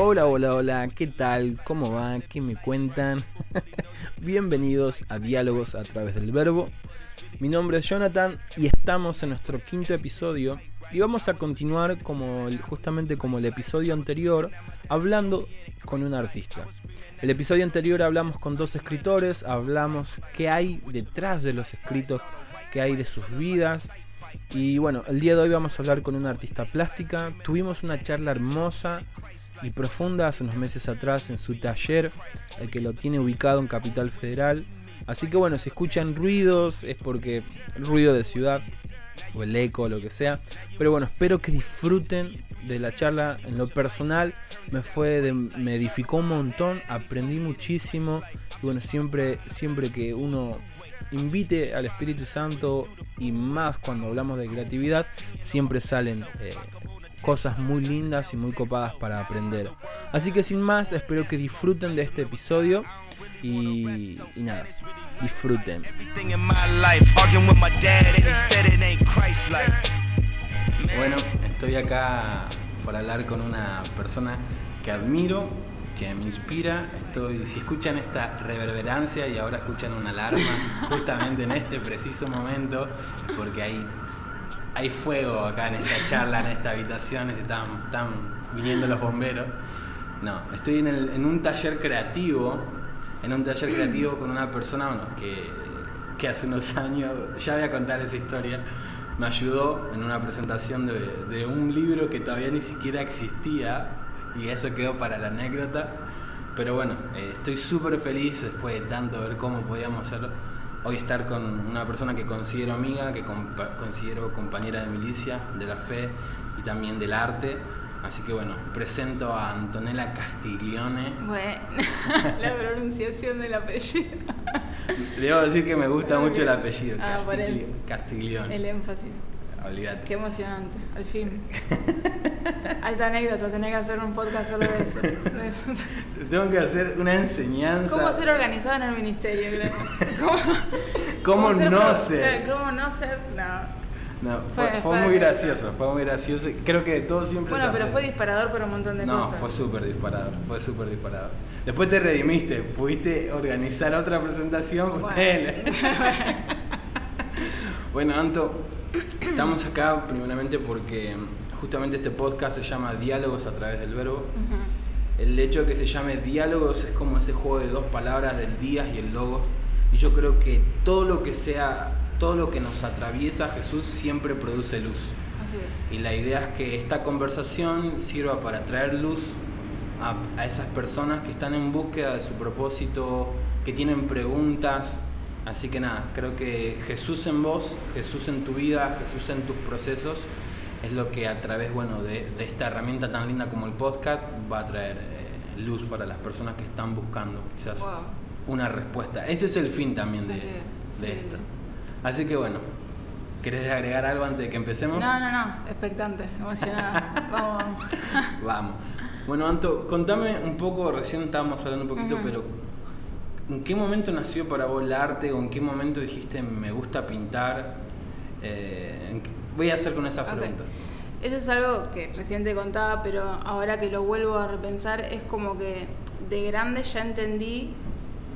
Hola, hola, hola, ¿qué tal? ¿Cómo va? ¿Qué me cuentan? Bienvenidos a Diálogos a través del Verbo. Mi nombre es Jonathan y estamos en nuestro quinto episodio y vamos a continuar como justamente como el episodio anterior hablando con un artista. El episodio anterior hablamos con dos escritores, hablamos qué hay detrás de los escritos, qué hay de sus vidas. Y bueno, el día de hoy vamos a hablar con una artista plástica. Tuvimos una charla hermosa y profunda hace unos meses atrás en su taller, el que lo tiene ubicado en Capital Federal. Así que bueno, si escuchan ruidos es porque ruido de ciudad o el eco o lo que sea. Pero bueno, espero que disfruten de la charla. En lo personal me fue me edificó un montón, aprendí muchísimo. Y bueno, siempre, siempre que uno invite al Espíritu Santo y más cuando hablamos de creatividad, siempre salen eh, cosas muy lindas y muy copadas para aprender. Así que sin más, espero que disfruten de este episodio y, y nada, disfruten. Bueno, estoy acá para hablar con una persona que admiro, que me inspira. Estoy, si escuchan esta reverberancia y ahora escuchan una alarma, justamente en este preciso momento, porque hay hay fuego acá en esta charla, en esta habitación, están, están viniendo los bomberos. No, estoy en, el, un taller creativo, en un taller creativo con una persona que, que, hace unos años, ya voy a contar esa historia, me ayudó en una presentación de, de un libro que todavía ni siquiera existía y eso quedó para la anécdota. Pero bueno, eh, estoy súper feliz después de tanto ver cómo podíamos hacerlo hoy estar con una persona que considero amiga, que considero compañera de milicia, de la fe y también del arte. Así que bueno, presento a Antonella Castiglione. Bueno, la pronunciación del apellido. Debo decir que me gusta mucho el apellido, ah, Castiglione. El énfasis. Olvídate. Qué emocionante, al fin. Alta anécdota, tenés que hacer un podcast solo de eso. Tengo que hacer una enseñanza. ¿Cómo ser organizado en el ministerio? Creo? ¿Cómo, no ser? ¿Cómo no ser? No. No, fue, muy gracioso, fue muy gracioso. Creo que todo siempre Bueno, pero fue disparador por un montón de cosas. No, fue súper disparador, fue súper disparador. Después te redimiste, pudiste organizar otra presentación con él. bueno, Anto, estamos acá primeramente porque justamente este podcast se llama Diálogos a través del verbo. El hecho de que se llame diálogos es como ese juego de dos palabras del día y el logo. Y yo creo que todo lo que sea, todo lo que nos atraviesa Jesús siempre produce luz. Y la idea es que esta conversación sirva para traer luz a, a esas personas que están en búsqueda de su propósito, que tienen preguntas, Así que nada, creo que Jesús en vos, Jesús en tu vida, Jesús en tus procesos, es lo que a través bueno, de, esta herramienta tan linda como el podcast va a traer eh, luz para las personas que están buscando quizás una respuesta. Ese es el fin también de, esto. Así que bueno, ¿querés agregar algo antes de que empecemos? No, no, no, expectante, emocionada. vamos, vamos. Bueno, Anto, contame un poco, recién estábamos hablando un poquito, pero ¿En qué momento nació para vos el arte o en qué momento dijiste me gusta pintar? Eh, voy a hacer con esa pregunta. Eso es algo que recién te contaba, pero ahora que lo vuelvo a repensar, es como que de grande ya entendí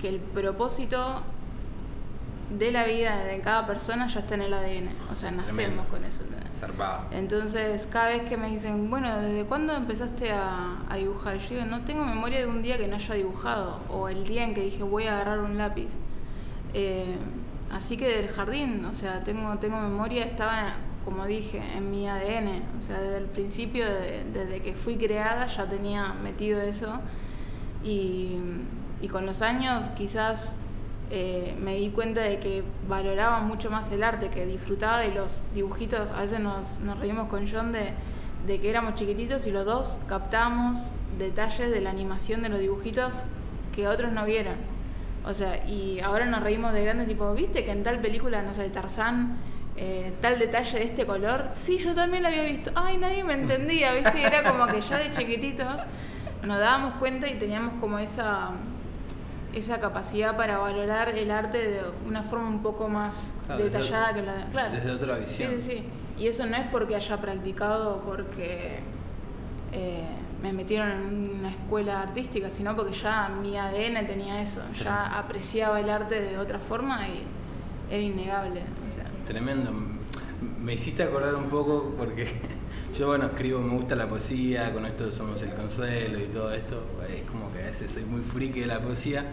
que el propósito de la vida de cada persona ya está en el ADN. O sea, nacemos con eso. Entonces, cada vez que me dicen, bueno, ¿desde cuándo empezaste a, dibujar? Yo digo, no tengo memoria de un día que no haya dibujado, o el día en que dije, voy a agarrar un lápiz. Eh, así que del jardín, o sea, tengo, tengo memoria, estaba, como dije, en mi ADN. O sea, desde el principio, desde que fui creada, ya tenía metido eso. Y, y con los años, quizás eh, me di cuenta de que valoraba mucho más el arte, que disfrutaba de los dibujitos. A veces nos, nos reímos con John de, que éramos chiquititos y los dos captábamos detalles de la animación de los dibujitos que otros no vieron. O sea, y ahora nos reímos de grande, tipo, ¿viste que en tal película, no sé, Tarzán, eh, tal detalle de este color? Sí, yo también lo había visto. Ay, nadie me entendía, ¿viste? Era como que ya de chiquititos nos dábamos cuenta y teníamos como esa esa capacidad para valorar el arte de una forma un poco más detallada que la de... Claro. Desde otra visión. Sí, sí, sí. Y eso no es porque haya practicado, porque... Eh, me metieron en una escuela artística, sino porque ya mi ADN tenía eso, ya apreciaba el arte de otra forma y era innegable. Tremendo. Me hiciste acordar un poco porque yo, bueno, escribo, me gusta la poesía, con esto somos el consuelo y todo esto. Es como que a veces soy muy friki de la poesía.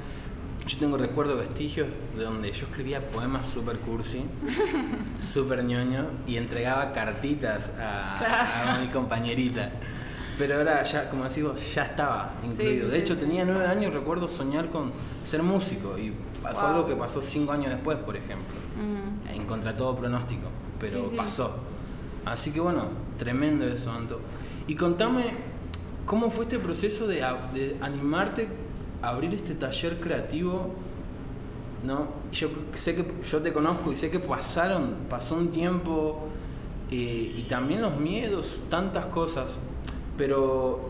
Yo tengo recuerdos vestigios de donde yo escribía poemas super cursi, super ñoño y entregaba cartitas a, a mi compañerita. Pero ahora ya, como decís ya estaba incluido. de hecho, tenía nueve años, recuerdo soñar con ser músico y fue algo que pasó cinco años después, por ejemplo. Mm. En contra todo pronóstico, pero pasó. Así que bueno, tremendo eso, Anto. Y contame, ¿cómo fue este proceso de, animarte a abrir este taller creativo? ¿no? Yo sé que yo te conozco y sé que pasaron, pasó un tiempo eh, y también los miedos, tantas cosas pero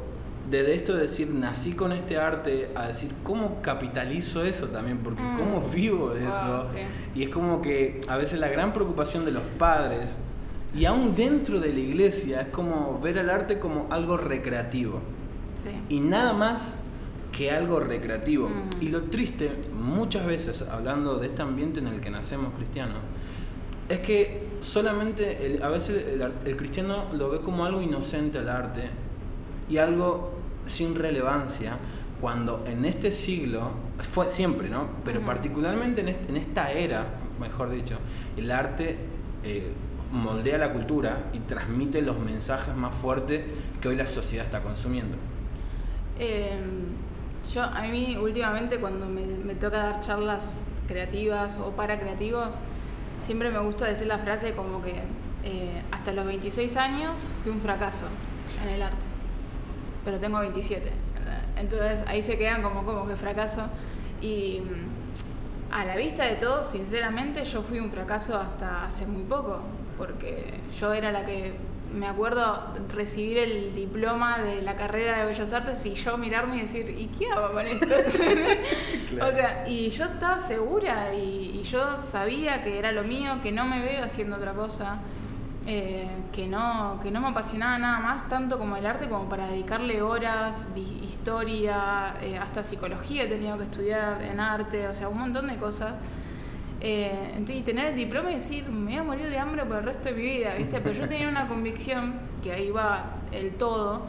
desde esto de decir nací con este arte a decir cómo capitalizo eso también, porque mm. cómo vivo de eso. Y es como que a veces la gran preocupación de los padres, y aún dentro de la iglesia, es como ver el arte como algo recreativo. Y nada más que algo recreativo. Y lo triste, muchas veces, hablando de este ambiente en el que nacemos cristianos, es que solamente a veces el, el cristiano lo ve como algo inocente al arte y algo sin relevancia cuando en este siglo, fue siempre, ¿no? Pero particularmente en, esta era, mejor dicho, el arte eh, moldea la cultura y transmite los mensajes más fuertes que hoy la sociedad está consumiendo. Em, yo, a mí últimamente cuando me, toca dar charlas creativas o para creativos, siempre me gusta decir la frase como que eh, hasta los 26 años fui un fracaso en el arte pero tengo 27. Entonces ahí se quedan como, como que fracaso. Y mm, a la vista de todo, sinceramente, yo fui un fracaso hasta hace muy poco, porque yo era la que, me acuerdo, recibir el diploma de la carrera de Bellas Artes y yo mirarme y decir, ¿y qué hago con esto? O sea, y yo estaba segura y, y yo sabía que era lo mío, que no me veo haciendo otra cosa. Eh, que, no, que no me apasionaba nada más tanto como el arte, como para dedicarle horas, de historia, eh, hasta psicología he tenido que estudiar en arte, o sea, un montón de cosas. Eh, entonces, tener el diploma y decir, me voy a morir de hambre por el resto de mi vida, ¿viste? Pero yo tenía una convicción, que ahí va el todo,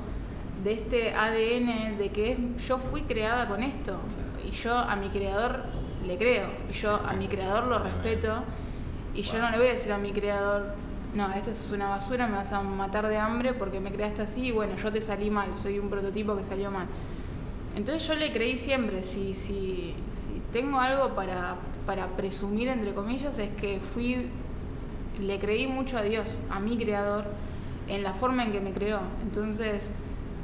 de este ADN, de que yo fui creada con esto, y yo a mi creador le creo, y yo a mi creador lo respeto, y yo no le voy a decir a mi creador, no, esto es una basura, me vas a matar de hambre porque me creaste así y bueno, yo te salí mal, soy un prototipo que salió mal. Entonces yo le creí siempre, si, si, si tengo algo para, para presumir, entre comillas, es que fui, le creí mucho a Dios, a mi creador, en la forma en que me creó. Entonces,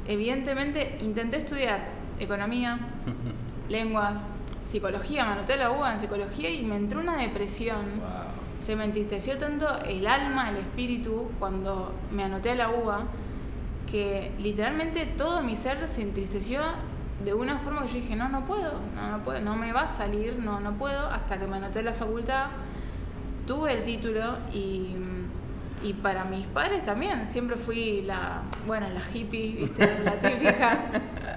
evidentemente, intenté estudiar economía, lenguas, psicología, me anoté la UBA en psicología y me entró una depresión se me entristeció tanto el alma, el espíritu, cuando me anoté a la uva, que literalmente todo mi ser se entristeció de una forma que yo dije, no, no puedo, no, no puedo, no me va a salir, no, no puedo, hasta que me anoté a la facultad, tuve el título y y para mis padres también, siempre fui la, bueno, la hippie, ¿viste? la típica,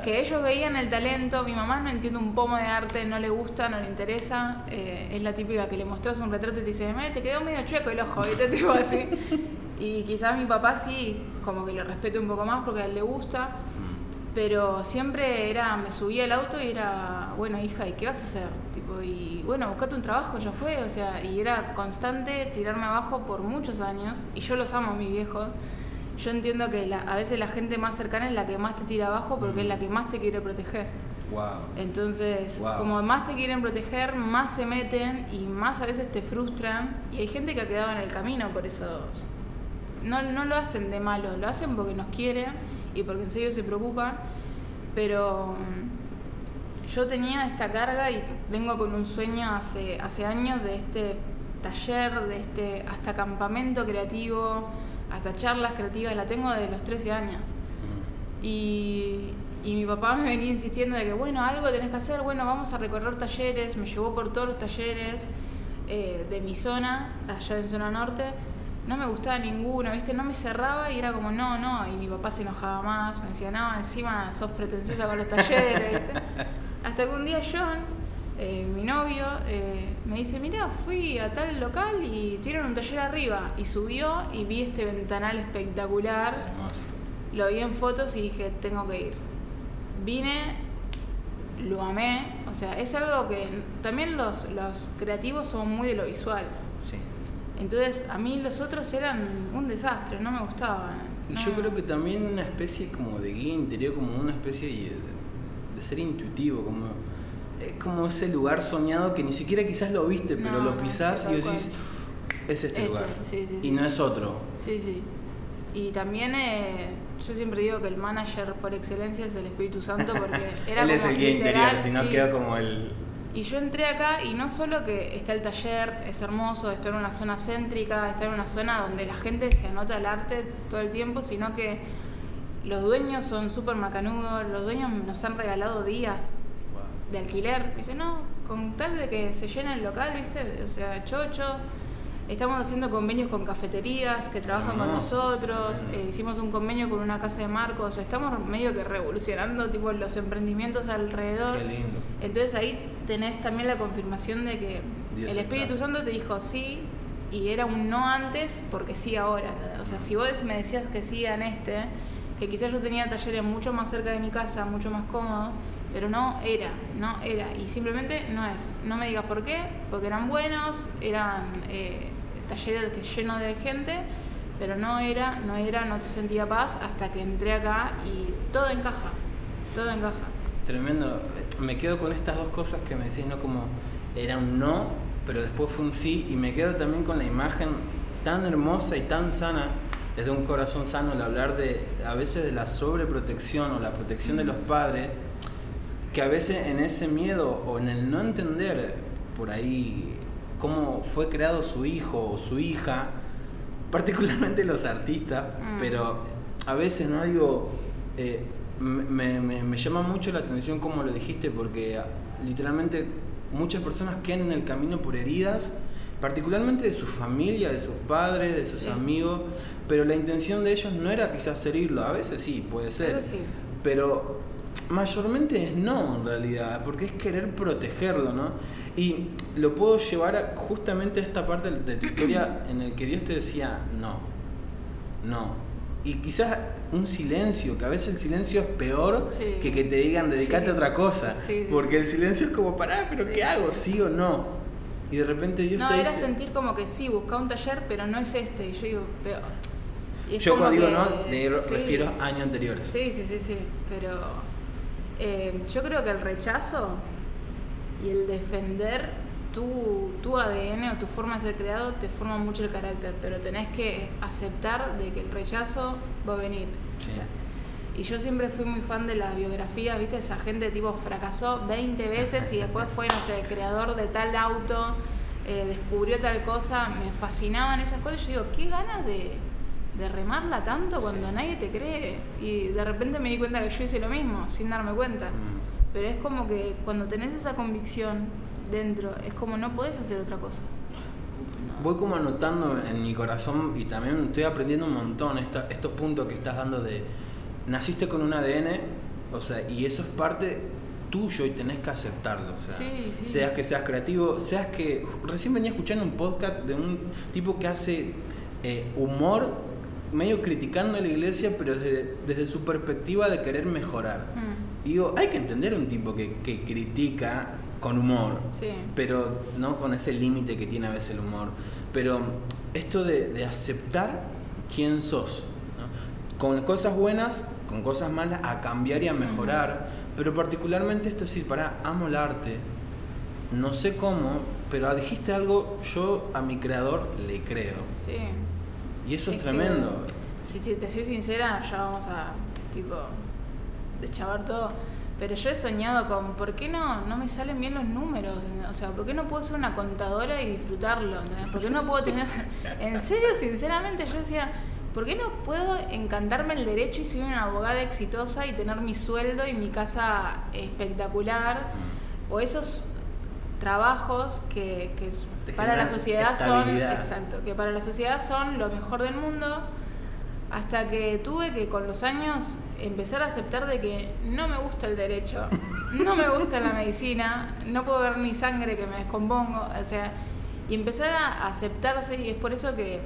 que ellos veían el talento, mi mamá no entiende un pomo de arte, no le gusta, no le interesa, eh, es la típica que le mostras un retrato y te dice, te quedó medio chueco el ojo, ¿viste? Tipo así. Y quizás mi papá sí, como que lo respeto un poco más porque a él le gusta, pero siempre era, me subía al auto y era, bueno, hija, ¿y qué vas a hacer? Tipo, y bueno, buscate un trabajo, ya fue, o sea, y era constante tirarme abajo por muchos años, y yo los amo a mis viejos. Yo entiendo que a veces la gente más cercana es la que más te tira abajo porque es la que más te quiere proteger. Wow. Entonces, como más te quieren proteger, más se meten y más a veces te frustran. Y hay gente que ha quedado en el camino por eso. No, no lo hacen de malo, lo hacen porque nos quieren y porque en serio se preocupan, pero mm, yo tenía esta carga y vengo con un sueño hace, hace años de este taller, de este hasta campamento creativo, hasta charlas creativas, la tengo desde los 13 años. Y, y mi papá me venía insistiendo de que, bueno, algo tenés que hacer, bueno, vamos a recorrer talleres, me llevó por todos los talleres eh, de mi zona, allá en zona norte, no me gustaba ninguno, ¿viste? No me cerraba y era como, no, no. Y mi papá se enojaba más, me decía, no, encima sos pretenciosa con los talleres, ¿viste? Hasta que un día John, eh, mi novio, eh, me dice, mira, fui a tal local y tienen un taller arriba. Y subió y vi este ventanal espectacular. Hermoso. Lo vi en fotos y dije, tengo que ir. Vine, lo amé. O sea, es algo que también los, los creativos son muy de lo visual. Sí. Entonces, a mí los otros eran un desastre, no me gustaban. Y No. yo creo que también una especie como de guía interior, como una especie de, de ser intuitivo, como es como ese lugar soñado que ni siquiera quizás lo viste, pero No, lo no, pisás sí, y decís, es este, Este, lugar. sí, sí, y sí. no es otro. Sí, sí. Y también eh, yo siempre digo que el manager por excelencia es el Espíritu Santo porque era Él es como el guía literal, interior, si no queda como el... Y yo entré acá y no solo que está el taller, es hermoso, está en una zona céntrica, está en una zona donde la gente se anota el arte todo el tiempo, sino que los dueños son súper macanudos, los dueños nos han regalado días de alquiler. Dice, no, con tal de que se llene el local, ¿viste? O sea, chocho. Estamos haciendo convenios con cafeterías que trabajan con nosotros. eh, hicimos un convenio con una casa de marcos. O sea, estamos medio que revolucionando tipo los emprendimientos alrededor. Qué lindo. Entonces ahí tenés también la confirmación de que Dios el Espíritu está. Santo te dijo sí y era un no antes porque sí ahora. O sea, si vos me decías que sí en este, que quizás yo tenía talleres mucho más cerca de mi casa, mucho más cómodo, pero no era, no era. Y simplemente no es. No me digas por qué, porque eran buenos, eran eh, talleres que- llenos de gente, pero no era, no era, no sentía paz hasta que entré acá y todo encaja, todo encaja. Tremendo. Me quedo con estas dos cosas que me decís, ¿no? Como era un no, pero después fue un sí. Y me quedo también con la imagen tan hermosa y tan sana, desde un corazón sano, el hablar de, a veces de la sobreprotección o la protección de los padres, que a veces en ese miedo o en el no entender por ahí cómo fue creado su hijo o su hija, particularmente los artistas, Mm. pero a veces no digo, eh, me, me- me llama mucho la atención como lo dijiste, porque ah, literalmente muchas personas quedan en el camino por heridas, particularmente de su familia, de sus padres, de sus Sí. amigos, pero la intención de ellos no era quizás herirlo, a veces sí, puede ser, sí. pero mayormente es no en realidad, porque es querer protegerlo, ¿no? Y lo puedo llevar a- justamente a esta parte de tu historia en el que Dios te decía no, no. Y quizás un silencio, que a veces el silencio es peor Sí. que que te digan dedicate Sí. a otra cosa, Sí, porque el silencio es como, pará, pero. ¿qué hago? ¿Sí o no? Y de repente Dios No, te era dice... sentir como que sí, buscaba un taller, pero no es este. Y yo digo, peor. Y Yo cuando digo que- no, me refiero a años anteriores. Sí, sí, sí, sí. Pero eh, yo creo que el rechazo y el defender tu, tu ADN o tu forma de ser creado te forma mucho el carácter. Pero tenés que aceptar de que el rechazo va a venir. Sí. O sea, y yo siempre fui muy fan de las biografías, ¿viste? Esa gente tipo fracasó 20 veces y después fue, no sé, creador de tal auto, eh, descubrió tal cosa. Me fascinaban esas cosas. Yo digo, qué ganas de, de remarla tanto cuando Sí. nadie te cree. Y de repente me di cuenta que yo hice lo mismo, sin darme cuenta. Mm. Pero es como que cuando tenés esa convicción dentro, es como no podés hacer otra cosa. Voy como anotando en mi corazón y también estoy aprendiendo un montón esta- estos puntos que estás dando de naciste con un ADN, o sea, y eso es parte tuyo y tenés que aceptarlo, o sea, Sí, sí. seas que seas creativo, seas que recién venía escuchando un podcast de un tipo que hace eh, humor medio criticando a la iglesia, pero desde, desde su perspectiva de querer mejorar. Mm, Y digo, hay que entender un tipo que, que critica con humor, sí. pero no con ese límite que tiene a veces el humor. Pero esto de, de aceptar quién sos, ¿no? con cosas buenas, con cosas malas, a cambiar y a mejorar. Pero particularmente esto es decir, para amo el arte, no sé cómo, pero dijiste algo, yo a mi creador le creo. Sí. Y eso es, Es que- tremendo. Si, si te soy sincera, ya vamos a, tipo, deschavar todo. Pero yo he soñado con, ¿por qué no, no me salen bien los números? O sea, ¿por qué no puedo ser una contadora y disfrutarlo? ¿Por qué no puedo tener... En serio, sinceramente, yo decía, ¿por qué no puedo encantarme el derecho y ser una abogada exitosa y tener mi sueldo y mi casa espectacular? O esos trabajos que, que para la sociedad son exacto, que para la sociedad son lo mejor del mundo hasta que tuve que con los años empezar a aceptar de que no me gusta el derecho, no me gusta la medicina, no puedo ver ni sangre que me descompongo, o sea, y empezar a aceptarse y es por eso que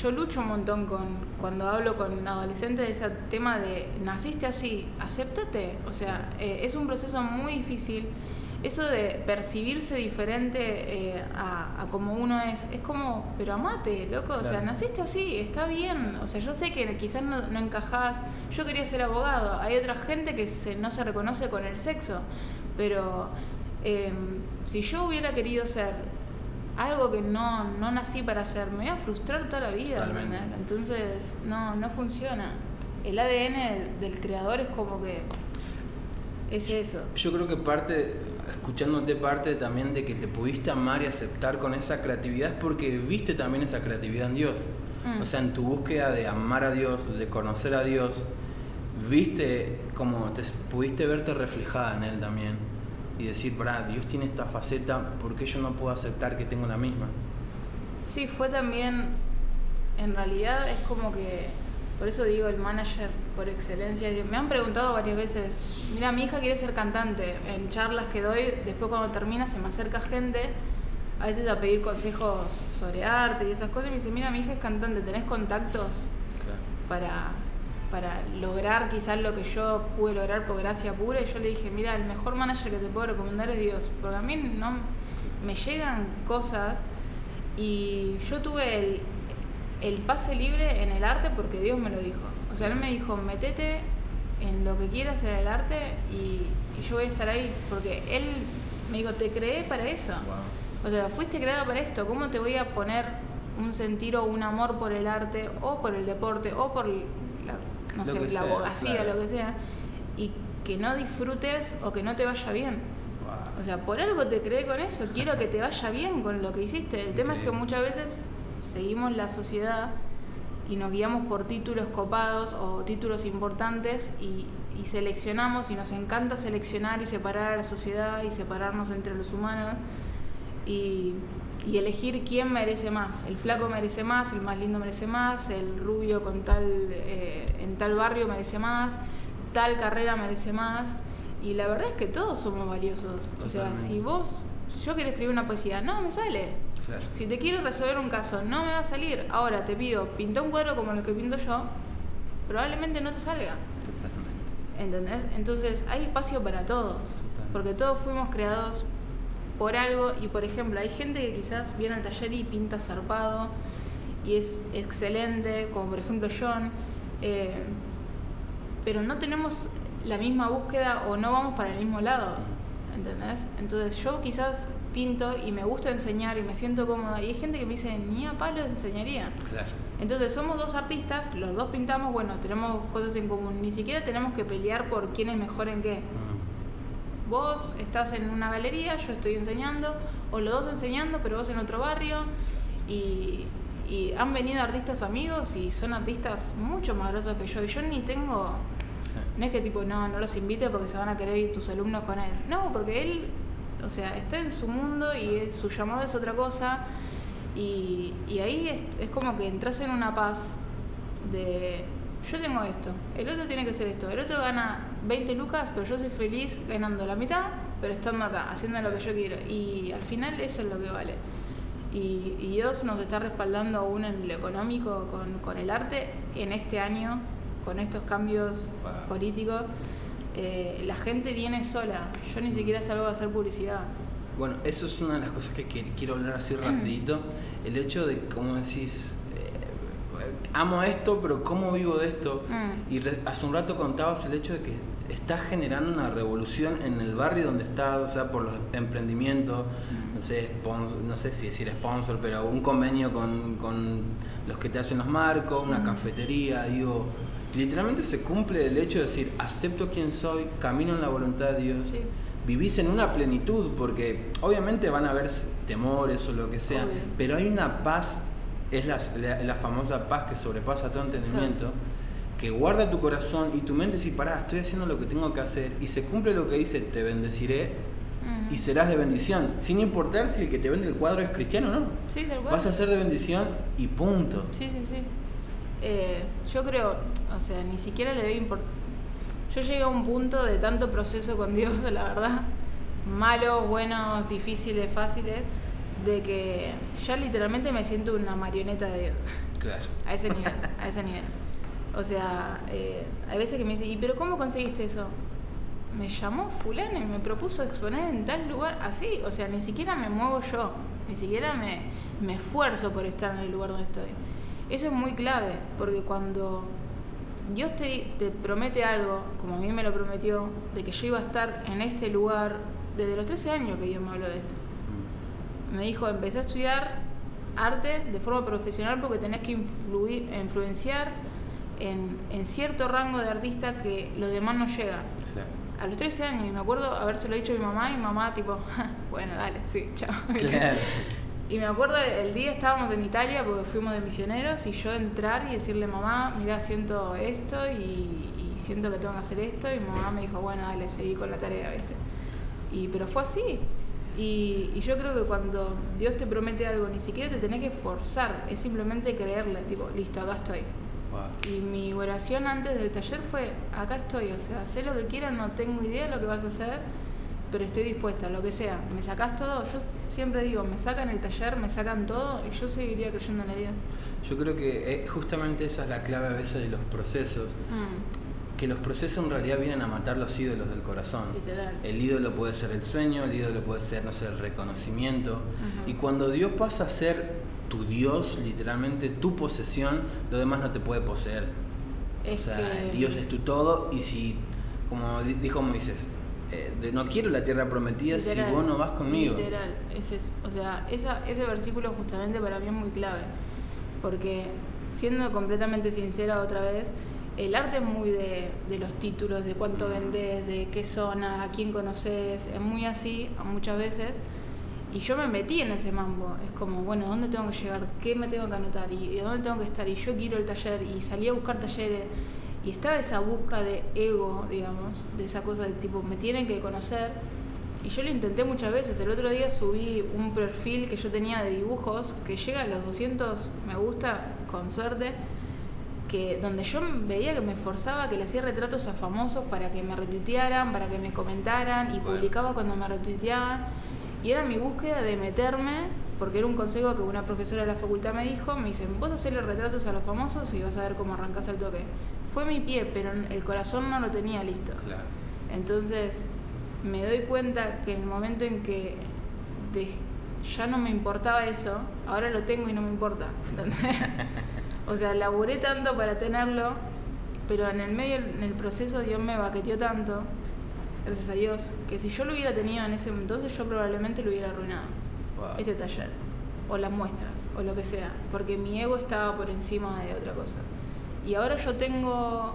yo lucho un montón con cuando hablo con adolescentes de ese tema de naciste así, acéptate, o sea, eh, es un proceso muy difícil. Eso de percibirse diferente eh, a, a como uno es, es como, pero amate, loco, o sea, naciste así, está bien, o sea, yo sé que quizás no, no encajás, yo quería ser abogado, hay otra gente que se- no se reconoce con el sexo, pero eh, si yo hubiera querido ser algo que no, no nací para hacer, me voy a frustrar toda la vida, entonces no, no funciona. El ADN del creador es como que es eso. Yo creo que parte, escuchándote parte también de que te pudiste amar y aceptar con esa creatividad es porque viste también esa creatividad en Dios. Mm. O sea, en tu búsqueda de amar a Dios, de conocer a Dios, viste como te pudiste verte reflejada en Él también. Y decir, pará, Dios tiene esta faceta, ¿por qué yo no puedo aceptar que tengo la misma? Sí, fue también, en realidad es como que, por eso digo el manager por excelencia. Me han preguntado varias veces, mira, mi hija quiere ser cantante. En charlas que doy, después cuando termina se me acerca gente, a veces a pedir consejos sobre arte y esas cosas, y me dice, mira, mi hija es cantante, ¿tenés contactos para, para lograr quizás lo que yo pude lograr por gracia pura? Y yo le dije, mira, el mejor manager que te puedo recomendar es Dios, porque a mí no me llegan cosas y yo tuve el, el pase libre en el arte porque Dios me lo dijo. O sea, Él me dijo, metete en lo que quieras en el arte y, y yo voy a estar ahí. Porque Él me dijo, te creé para eso. Wow. O sea, fuiste creado para esto. ¿Cómo te voy a poner un sentir o un amor por el arte o por el deporte o por la, no sé, la sea, abogacía, claro. lo que sea? Y que no disfrutes o que no te vaya bien. Wow. O sea, por algo te creé con eso, quiero que te vaya bien con lo que hiciste. El tema es que muchas veces seguimos la sociedad y nos guiamos por títulos copados o títulos importantes y, y seleccionamos y nos encanta seleccionar y separar a la sociedad y separarnos entre los humanos y, y elegir quién merece más. El flaco merece más, el más lindo merece más, el rubio con tal, eh, en tal barrio merece más, tal carrera merece más. Y la verdad es que todos somos valiosos. O sea, si vos, yo quiero escribir una poesía, no me sale. Claro. Si te quiero resolver un caso, no me va a salir. Ahora te pido, pinta un cuadro como el que pinto yo, probablemente no te salga. Totalmente. ¿Entendés? Entonces hay espacio para todos. Porque todos fuimos creados por algo. Y por ejemplo, hay gente que quizás viene al taller y pinta zarpado y es excelente, como por ejemplo John. eh, pero no tenemos la misma búsqueda o no vamos para el mismo lado. ¿Entendés? Entonces yo quizás pinto y me gusta enseñar y me siento cómoda. Y hay gente que me dice, ni a palo enseñaría. Claro. Entonces somos dos artistas, los dos pintamos, bueno, tenemos cosas en común. Ni siquiera tenemos que pelear por quién es mejor en qué. Mm. Vos estás en una galería, yo estoy enseñando, o los dos enseñando, pero vos en otro barrio. Y, y han venido artistas amigos y son artistas mucho más grosos que yo. Y yo ni tengo. No es que tipo, no, no los invite porque se van a querer ir tus alumnos con él. No, porque él, o sea, está en su mundo y es- su llamado es otra cosa. Y, y ahí es, es como que entras en una paz de yo tengo esto, el otro tiene que hacer esto, el otro gana 20 lucas, pero yo soy feliz ganando la mitad, pero estando acá, haciendo lo que yo quiero. Y al final eso es lo que vale. Y, y Dios nos está respaldando aún en lo económico con, con el arte en este año, con estos cambios Wow. políticos. Eh, la gente viene sola, yo ni siquiera salgo a hacer publicidad. Bueno, eso es una de las cosas que qui- quiero hablar así rapidito. El hecho de, como decís, eh, amo esto, pero ¿cómo vivo de esto? Mm. Y re- hace un rato contabas el hecho de que estás generando una revolución en el barrio donde estás, o sea, por los emprendimientos, no sé, spons- no sé si decir sponsor, pero un convenio con, con los que te hacen los marcos, una Mm. cafetería, digo, literalmente se cumple el hecho de decir, acepto quién soy, camino en la voluntad de Dios Sí. vivís en una plenitud, porque obviamente van a haber temores o lo que sea, Obvio. pero hay una paz, es la, la- la famosa paz que sobrepasa todo entendimiento, que guarda tu corazón y tu mente si pará, estoy haciendo lo que tengo que hacer y se cumple lo que dice, te bendeciré, y serás de bendición, sin importar si el que te vende el cuadro es cristiano o no. Sí. Vas a ser de bendición y punto. Sí, sí, sí. Eh, yo creo, o sea, ni siquiera le doy importancia. Yo llegué a un punto de tanto proceso con Dios, la verdad, malos, buenos, difíciles, fáciles, de que ya literalmente me siento una marioneta de Dios. Claro. A ese nivel, a ese nivel. O sea, eh, hay veces que me dicen, ¿y pero cómo conseguiste eso? Me llamó fulano y me propuso exponer en tal lugar, así, o sea, ni siquiera me muevo yo, ni siquiera me, me esfuerzo por estar en el lugar donde estoy. Eso es muy clave, porque cuando Dios te, te promete algo, como a mí me lo prometió, de que yo iba a estar en este lugar, desde los 13 años que Dios me habló de esto. Me dijo, empecé a estudiar arte de forma profesional porque tenés que influir, influenciar en, en cierto rango de artista que los demás no llegan. Claro. A los 13 años, y me acuerdo habérselo dicho a mi mamá, y mi mamá tipo, bueno, dale, sí, chao. Claro. Y me acuerdo el día estábamos en Italia porque fuimos de misioneros y yo entrar y decirle mamá, mira, siento esto y, y siento que tengo que hacer esto y mamá me dijo, bueno, dale, seguí con la tarea, ¿viste? Y, pero fue así. Y, y yo creo que cuando Dios te promete algo, ni siquiera te tenés que forzar, es simplemente creerle, tipo, listo, acá estoy. Wow. Y mi oración antes del taller fue, acá estoy, o sea, sé lo que quieras, no tengo idea de lo que vas a hacer, pero estoy dispuesta, lo que sea. Me sacás todo, yo siempre digo, me sacan el taller, me sacan todo y yo seguiría creyendo en la Dios. Yo creo que eh, justamente esa es la clave a veces de los procesos, Mm, que los procesos en realidad vienen a matar los ídolos del corazón. literal. El ídolo puede ser el sueño, el ídolo puede ser, no sé, el reconocimiento. Y cuando Dios pasa a ser tu Dios, literalmente tu posesión, lo demás no te puede poseer. Es o sea, que- Dios es tu todo y si, como di- dijo Moisés, eh, de- no quiero la tierra prometida si Literal, vos no vas conmigo. Literal, ese es, o sea, esa, ese versículo justamente para mí es muy clave, porque siendo completamente sincera otra vez, el arte es muy de, de los títulos, de cuánto vendés, de qué zona, a quién conoces, es muy así muchas veces. Y yo me metí en ese mambo. Es como, bueno, ¿dónde tengo que llegar? ¿Qué me tengo que anotar? ¿Y y dónde tengo que estar? Y yo quiero el taller. Y salí a buscar talleres. Y estaba esa busca de ego, digamos, de esa cosa de tipo, me tienen que conocer. Y yo lo intenté muchas veces. El otro día subí un perfil que yo tenía de dibujos que llega a los 200 me gusta, con suerte, que donde yo veía que me esforzaba, que le hacía retratos a famosos para que me retuitearan, para que me comentaran y Bueno. publicaba cuando me retuiteaban. Y era mi búsqueda de meterme, porque era un consejo que una profesora de la facultad me dijo, me dicen, vos hacerle retratos a los famosos y vas a ver cómo arrancás el toque. Fue mi pie, pero el corazón no lo tenía listo. Claro. Entonces me doy cuenta que en el momento en que dej- ya no me importaba eso, ahora lo tengo y no me importa. o sea, laburé tanto para tenerlo, pero en el medio, en el proceso Dios me baqueteó tanto, gracias a Dios, que si yo lo hubiera tenido en ese entonces yo probablemente lo hubiera arruinado. Wow. Este taller, o las muestras, o lo que sea, porque mi ego estaba por encima de otra cosa. Y ahora yo tengo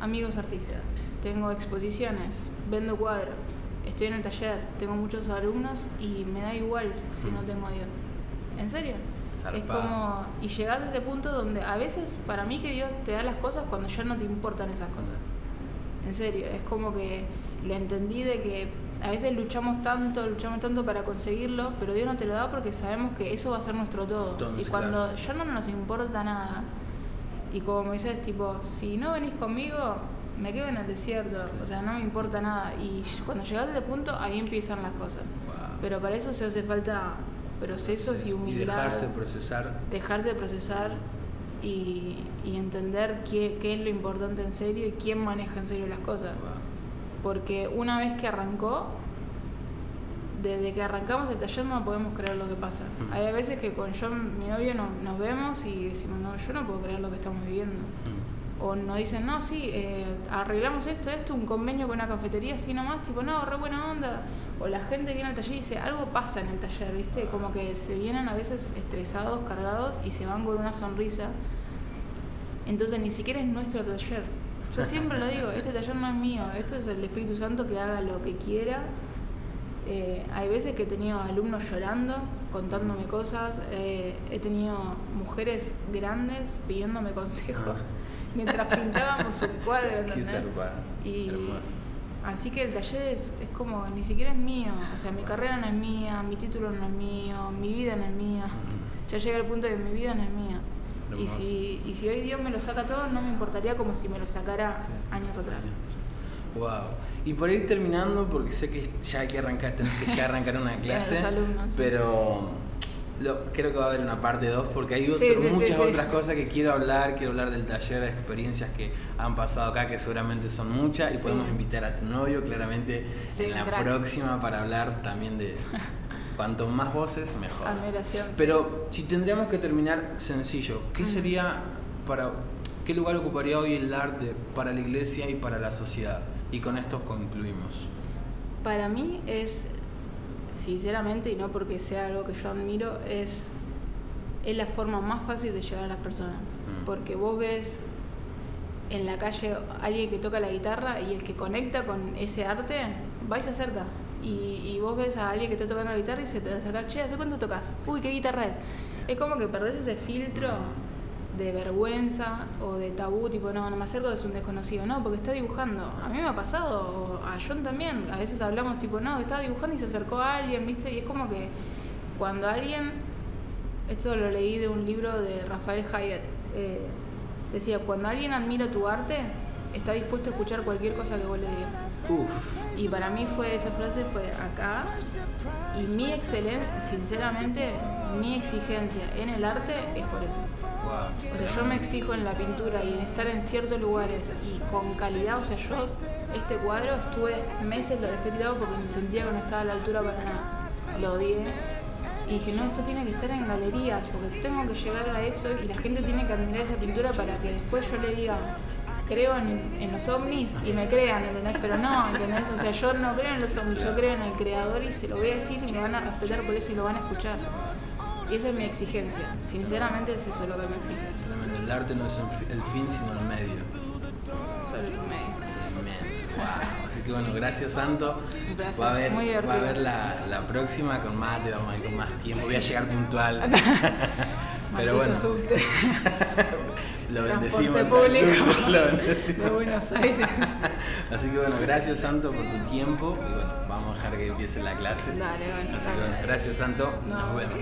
amigos artistas, tengo exposiciones, vendo cuadros, estoy en el taller, tengo muchos alumnos y me da igual si no Mm. tengo a Dios. ¿En serio? Es como, y llegás a ese punto donde a veces para mí que Dios te da las cosas cuando ya no te importan esas cosas. En serio, es como que lo entendí de que a veces luchamos tanto, luchamos tanto para conseguirlo, pero Dios no te lo da porque sabemos que eso va a ser nuestro todo. Y cuando claro. ya no nos importa nada, y como Moisés, tipo, si no venís conmigo, me quedo en el desierto, o sea, no me importa nada. Y cuando llegas a ese punto, ahí empiezan las cosas. Wow. Pero para eso se hace falta procesos y Y humildad dejarse procesar. dejarse procesar y, y entender qué, qué es lo importante en serio y quién maneja en serio las cosas. Wow. Porque una vez que arrancó, desde que arrancamos el taller no podemos creer lo que pasa. Mm. Hay veces que con John, mi novio, no- nos vemos y decimos, no, yo no puedo creer lo que estamos viviendo. Mm. O nos dicen, no, sí, eh, arreglamos esto, esto, un convenio con una cafetería, así nomás, tipo, no, re buena onda. O la gente viene al taller y dice, algo pasa en el taller, ¿viste? Como que se vienen a veces estresados, cargados y se van con una sonrisa. Entonces ni siquiera es nuestro taller. Yo siempre lo digo, este taller no es mío, esto es el Espíritu Santo que haga lo que quiera. Eh, hay veces que he tenido alumnos llorando, contándome cosas, eh, he tenido mujeres grandes pidiéndome consejos Ah. mientras pintábamos un cuadro. Y. Así que el taller es, es como, ni siquiera es mío. O sea, mi carrera no es mía, mi título no es mío, mi vida no es mía. Ya llega el punto de que mi vida no es mía. Y si, y si hoy Dios me lo saca todo, no me importaría como si me lo sacara años atrás. Wow. Y por ir terminando, porque sé que ya hay que arrancar, tenés que ya arrancar una clase, alumnos, pero lo- creo que va a haber una parte 2 porque hay otro- Sí, sí, sí, muchas sí. otras cosas que quiero hablar, quiero hablar del taller, experiencias que han pasado acá, que seguramente son muchas, y podemos invitar a tu novio claramente en la crack. próxima para hablar también de cuanto más voces, mejor. Admiración. Pero si tendríamos que terminar sencillo, ¿qué Mm. sería para qué lugar ocuparía hoy el arte para la iglesia y para la sociedad? Y con esto concluimos. Para mí es, sinceramente, y no porque sea algo que yo admiro, es, es la forma más fácil de llegar a las personas. Mm. Porque vos ves en la calle alguien que toca la guitarra y el que conecta con ese arte va y se acerca. Y, y vos ves a alguien que está tocando la guitarra y se te acerca, che, ¿hace cuánto tocas? Uy, ¿qué guitarra es? Es como que perdés ese filtro de vergüenza o de tabú, tipo, no, no me acerco, es un desconocido, no, porque está dibujando. A mí me ha pasado, o a John también, a veces hablamos tipo, no, estaba dibujando y se acercó a alguien, ¿viste? Y es como que cuando alguien, esto lo leí de un libro de Rafael Hayek, eh, decía, cuando alguien admira tu arte, está dispuesto a escuchar cualquier cosa que vos le digas. Uf, Y para mí fue esa frase fue acá y mi excelencia, sinceramente, mi exigencia en el arte es por eso. O sea, yo me exijo en la pintura y en estar en ciertos lugares y con calidad. O sea, yo este cuadro estuve meses, lo dejé tirado porque me sentía que no estaba a la altura para nada. Lo odié. Y dije, no, esto tiene que estar en galerías porque tengo que llegar a eso y la gente tiene que admirar esa pintura para que después yo le diga, creo en, en los ovnis y me crean, ¿entendés? Pero no, ¿entendés? O sea, yo no creo en los ovnis, yo creo en el creador y se lo voy a decir y me van a respetar por eso y lo van a escuchar. Y esa es mi exigencia. Sinceramente es eso lo que me exige. Tremendo. El arte no es el fi- el fin, sino el medio. Solo el medio. Tremendo. Wow. Así que bueno, gracias Santo. Gracias, Va a haber, muy va a haber la, la próxima con más, vamos a ir con más tiempo. Voy a llegar puntual. Pero bueno. lo Transporte bendecimos. público Lo bendecimos. de Buenos Aires. Así que bueno, gracias Santo por tu tiempo. Y bueno, vamos a dejar que empiece la clase. Dale, bueno, Así que bueno, gracias Santo. Nos No. vemos.